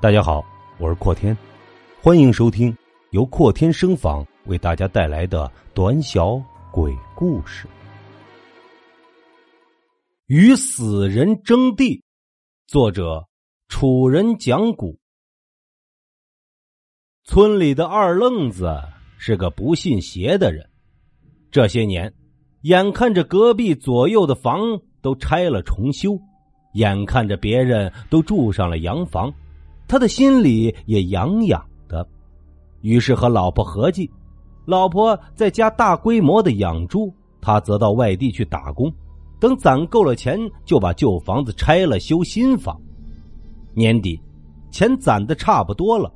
大家好，我是阔天，欢迎收听由阔天声访为大家带来的短小鬼故事。与死人争地，作者：楚人讲古。村里的二愣子是个不信邪的人，这些年，眼看着隔壁左右的房都拆了重修，眼看着别人都住上了洋房。他的心里也痒痒的，于是和老婆合计，老婆在家大规模的养猪，他则到外地去打工，等攒够了钱，就把旧房子拆了修新房。年底，钱攒的差不多了，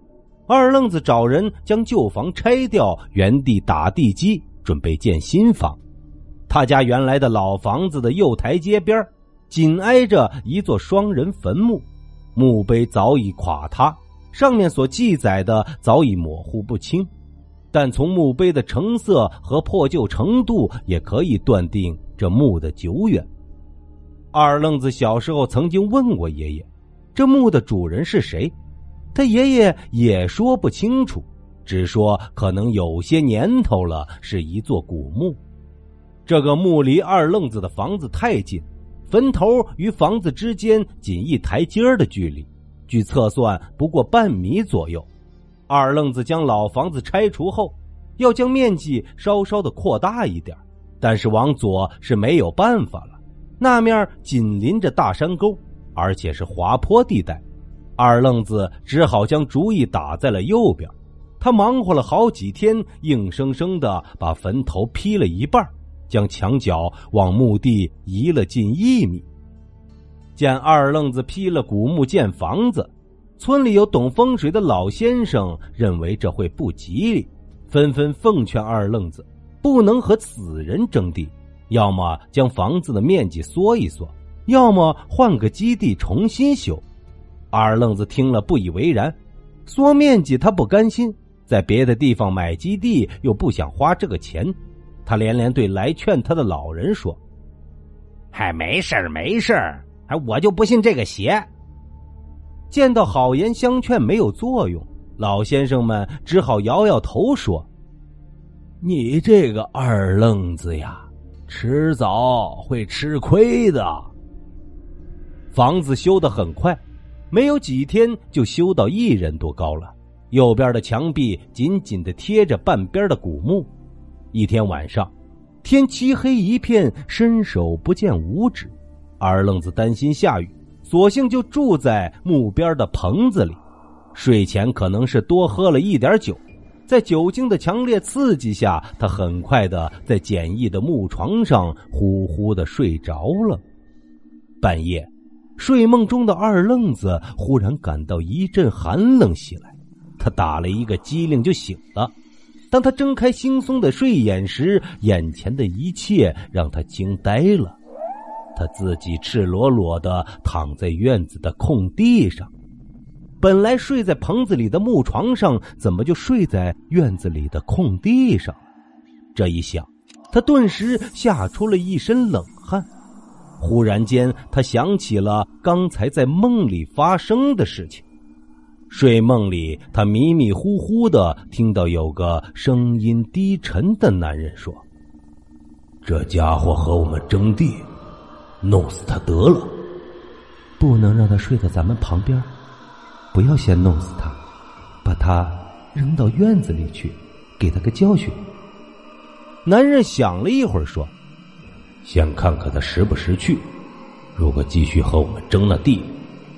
二愣子找人将旧房拆掉，原地打地基，准备建新房。他家原来的老房子的右台阶边，紧挨着一座双人坟墓。墓碑早已垮塌，上面所记载的早已模糊不清，但从墓碑的成色和破旧程度，也可以断定这墓的久远。二愣子小时候曾经问过爷爷，这墓的主人是谁，他爷爷也说不清楚，只说可能有些年头了，是一座古墓。这个墓离二愣子的房子太近。坟头与房子之间仅一台阶的距离，据测算不过半米左右。二愣子将老房子拆除后，要将面积稍稍的扩大一点，但是往左是没有办法了，那面紧邻着大山沟，而且是滑坡地带。二愣子只好将主意打在了右边。他忙活了好几天，硬生生的把坟头劈了一半。将墙角往墓地移了近一米。见二愣子劈了古墓建房子，村里有懂风水的老先生认为这会不吉利，纷纷奉劝二愣子不能和死人争地，要么将房子的面积缩一缩，要么换个基地重新修。二愣子听了不以为然，缩面积他不甘心，在别的地方买基地又不想花这个钱。他连连对来劝他的老人说：“嗨，没事儿，没事儿，哎，我就不信这个邪。”见到好言相劝没有作用，老先生们只好摇摇头说：“你这个二愣子呀，迟早会吃亏的。”房子修得很快，没有几天就修到一人多高了。右边的墙壁紧紧的贴着半边的古墓。一天晚上，天漆黑一片，伸手不见五指。二愣子担心下雨，索性就住在木边的棚子里。睡前可能是多喝了一点酒，在酒精的强烈刺激下，他很快的在简易的木床上呼呼的睡着了。半夜，睡梦中的二愣子忽然感到一阵寒冷袭来，他打了一个激灵就醒了。当他睁开惺忪的睡眼时，眼前的一切让他惊呆了。他自己赤裸裸的躺在院子的空地上，本来睡在棚子里的木床上，怎么就睡在院子里的空地上？这一想，他顿时吓出了一身冷汗。忽然间，他想起了刚才在梦里发生的事情。睡梦里，他迷迷糊糊的听到有个声音低沉的男人说：“这家伙和我们争地，弄死他得了。不能让他睡在咱们旁边，不要先弄死他，把他扔到院子里去，给他个教训。”男人想了一会儿说：“先看看他识不识趣，如果继续和我们争那地，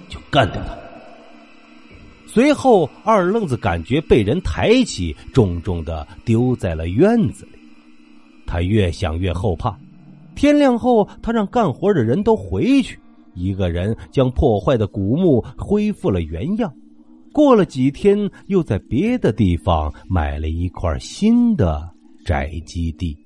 就干掉他。”随后，二愣子感觉被人抬起，重重的丢在了院子里。他越想越后怕。天亮后，他让干活的人都回去，一个人将破坏的古墓恢复了原样。过了几天，又在别的地方买了一块新的宅基地。